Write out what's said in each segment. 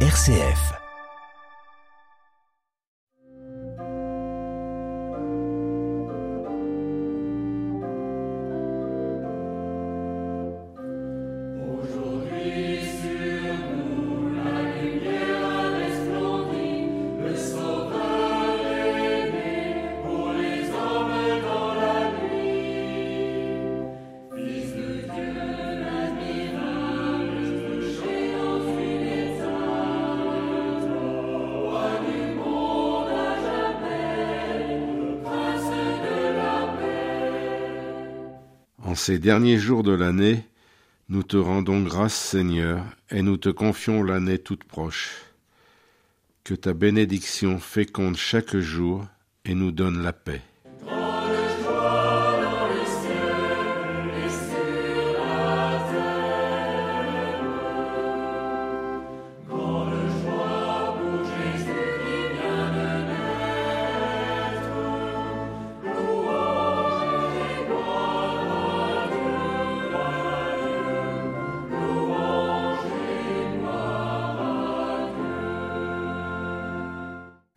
RCF. Ces derniers jours de l'année, nous te rendons grâce, Seigneur, et nous te confions l'année toute proche. Que ta bénédiction féconde chaque jour et nous donne la paix.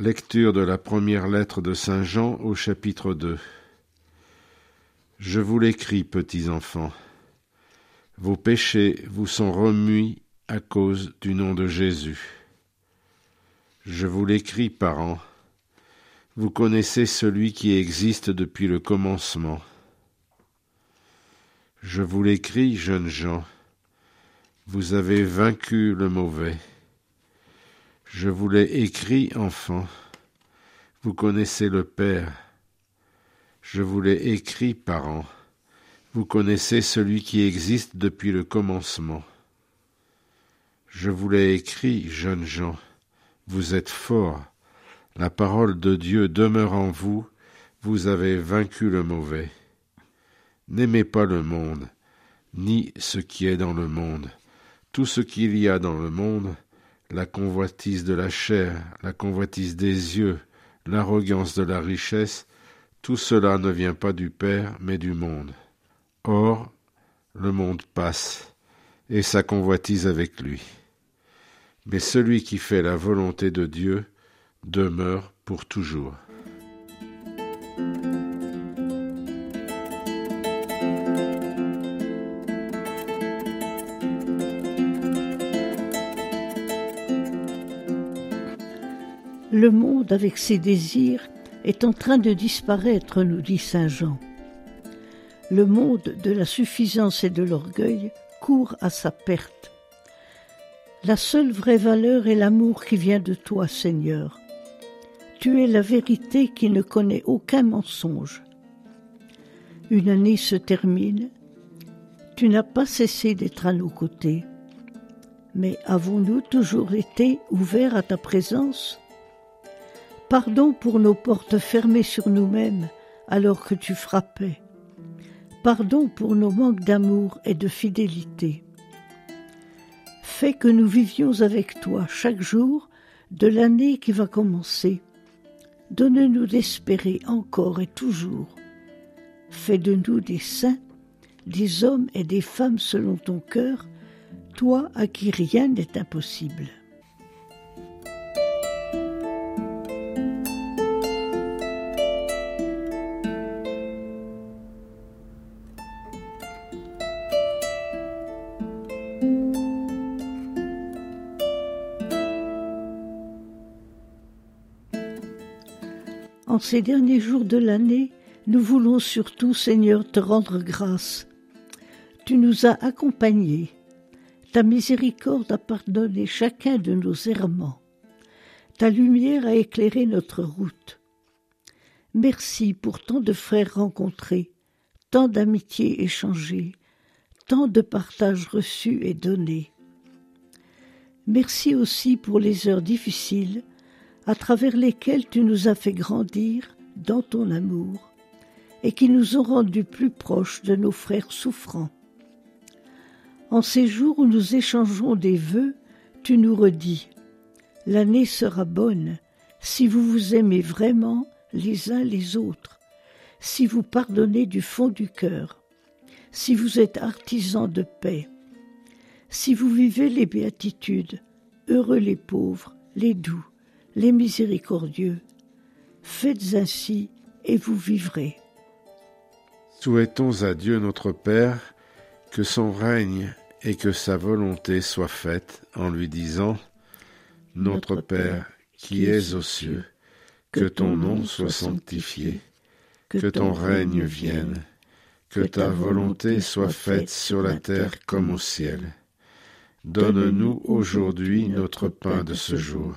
Lecture de la première lettre de Saint Jean au chapitre 2 Je vous l'écris, petits enfants. Vos péchés vous sont remués à cause du nom de Jésus. Je vous l'écris, parents. Vous connaissez celui qui existe depuis le commencement. Je vous l'écris, jeunes gens. Vous avez vaincu le mauvais. Je vous l'ai écrit, enfant. Vous connaissez le Père. Je vous l'ai écrit, parents. Vous connaissez celui qui existe depuis le commencement. Je vous l'ai écrit, jeunes gens. Vous êtes forts. La parole de Dieu demeure en vous. Vous avez vaincu le mauvais. N'aimez pas le monde, ni ce qui est dans le monde. Tout ce qu'il y a dans le monde, la convoitise de la chair, la convoitise des yeux, l'arrogance de la richesse, tout cela ne vient pas du Père, mais du monde. Or, le monde passe, et sa convoitise avec lui. Mais celui qui fait la volonté de Dieu demeure pour toujours. Le monde, avec ses désirs, est en train de disparaître, nous dit Saint Jean. Le monde de la suffisance et de l'orgueil court à sa perte. La seule vraie valeur est l'amour qui vient de toi, Seigneur. Tu es la vérité qui ne connaît aucun mensonge. Une année se termine. Tu n'as pas cessé d'être à nos côtés. Mais avons-nous toujours été ouverts à ta présence? Pardon pour nos portes fermées sur nous-mêmes alors que tu frappais. Pardon pour nos manques d'amour et de fidélité. Fais que nous vivions avec toi chaque jour de l'année qui va commencer. Donne-nous d'espérer encore et toujours. Fais de nous des saints, des hommes et des femmes selon ton cœur, toi à qui rien n'est impossible. Ces derniers jours de l'année, nous voulons surtout, Seigneur, te rendre grâce. Tu nous as accompagnés. Ta miséricorde a pardonné chacun de nos errements. Ta lumière a éclairé notre route. Merci pour tant de frères rencontrés, tant d'amitiés échangées, tant de partages reçus et donnés. Merci aussi pour les heures difficiles à travers lesquels tu nous as fait grandir dans ton amour et qui nous ont rendus plus proches de nos frères souffrants. En ces jours où nous échangeons des vœux, tu nous redis L'année sera bonne si vous vous aimez vraiment les uns les autres, si vous pardonnez du fond du cœur, si vous êtes artisans de paix, si vous vivez les béatitudes, Heureux les pauvres, les doux, les miséricordieux. Faites ainsi et vous vivrez. Souhaitons à Dieu notre Père que son règne et que sa volonté soient faites en lui disant Notre Père qui es aux cieux, que ton nom soit sanctifié, que ton règne vienne, que ta volonté soit faite sur la terre comme au ciel. Donne-nous aujourd'hui notre pain de ce jour.